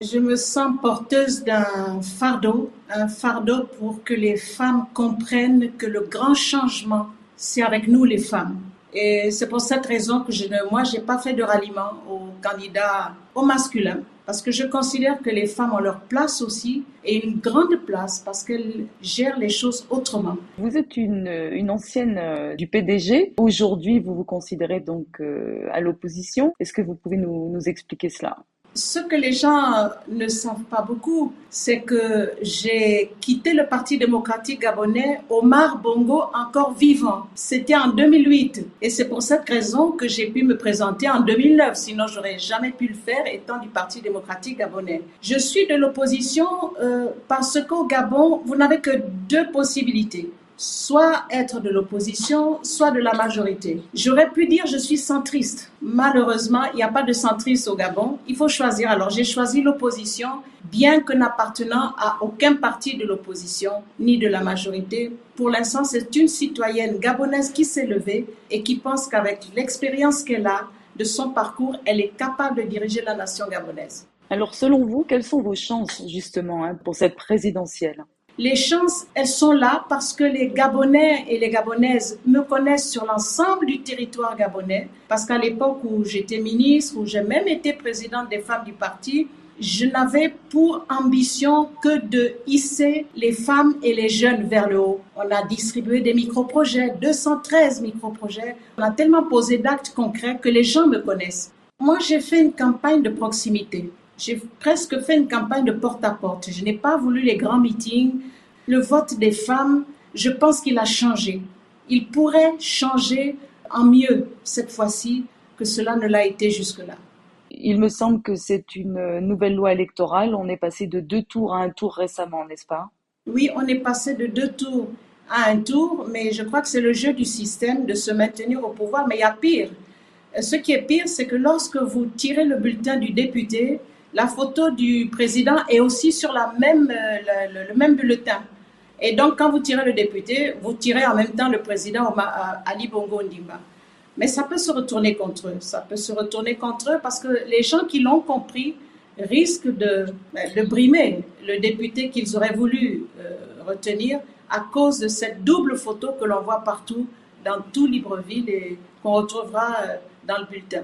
Je me sens porteuse d'un fardeau, un fardeau pour que les femmes comprennent que le grand changement, c'est avec nous les femmes. Et c'est pour cette raison que je ne, moi, j'ai pas fait de ralliement aux candidats au masculin, parce que je considère que les femmes ont leur place aussi, et une grande place, parce qu'elles gèrent les choses autrement. Vous êtes une, une ancienne euh, du PDG. Aujourd'hui, vous vous considérez donc euh, à l'opposition. Est-ce que vous pouvez nous, nous expliquer cela? Ce que les gens ne savent pas beaucoup, c'est que j'ai quitté le Parti démocratique gabonais, Omar Bongo encore vivant. C'était en 2008. Et c'est pour cette raison que j'ai pu me présenter en 2009. Sinon, j'aurais jamais pu le faire étant du Parti démocratique gabonais. Je suis de l'opposition euh, parce qu'au Gabon, vous n'avez que deux possibilités soit être de l'opposition, soit de la majorité. J'aurais pu dire je suis centriste. Malheureusement, il n'y a pas de centriste au Gabon. Il faut choisir. Alors j'ai choisi l'opposition, bien que n'appartenant à aucun parti de l'opposition ni de la majorité. Pour l'instant, c'est une citoyenne gabonaise qui s'est levée et qui pense qu'avec l'expérience qu'elle a de son parcours, elle est capable de diriger la nation gabonaise. Alors selon vous, quelles sont vos chances justement hein, pour cette présidentielle? Les chances, elles sont là parce que les Gabonais et les Gabonaises me connaissent sur l'ensemble du territoire gabonais. Parce qu'à l'époque où j'étais ministre, où j'ai même été présidente des femmes du parti, je n'avais pour ambition que de hisser les femmes et les jeunes vers le haut. On a distribué des micro-projets, 213 micro-projets. On a tellement posé d'actes concrets que les gens me connaissent. Moi, j'ai fait une campagne de proximité. J'ai presque fait une campagne de porte-à-porte. Je n'ai pas voulu les grands meetings. Le vote des femmes, je pense qu'il a changé. Il pourrait changer en mieux cette fois-ci que cela ne l'a été jusque-là. Il me semble que c'est une nouvelle loi électorale. On est passé de deux tours à un tour récemment, n'est-ce pas? Oui, on est passé de deux tours à un tour, mais je crois que c'est le jeu du système de se maintenir au pouvoir. Mais il y a pire. Ce qui est pire, c'est que lorsque vous tirez le bulletin du député, la photo du président est aussi sur la même, euh, le, même bulletin. Et donc, quand vous tirez le député, vous tirez en même temps le président Ali Bongo Ndimba. Mais ça peut se retourner contre eux. Ça peut se retourner contre eux parce que les gens qui l'ont compris risquent de, de, brimer le député qu'ils auraient voulu euh, retenir à cause de cette double photo que l'on voit partout dans tout Libreville et qu'on retrouvera euh, dans le bulletin.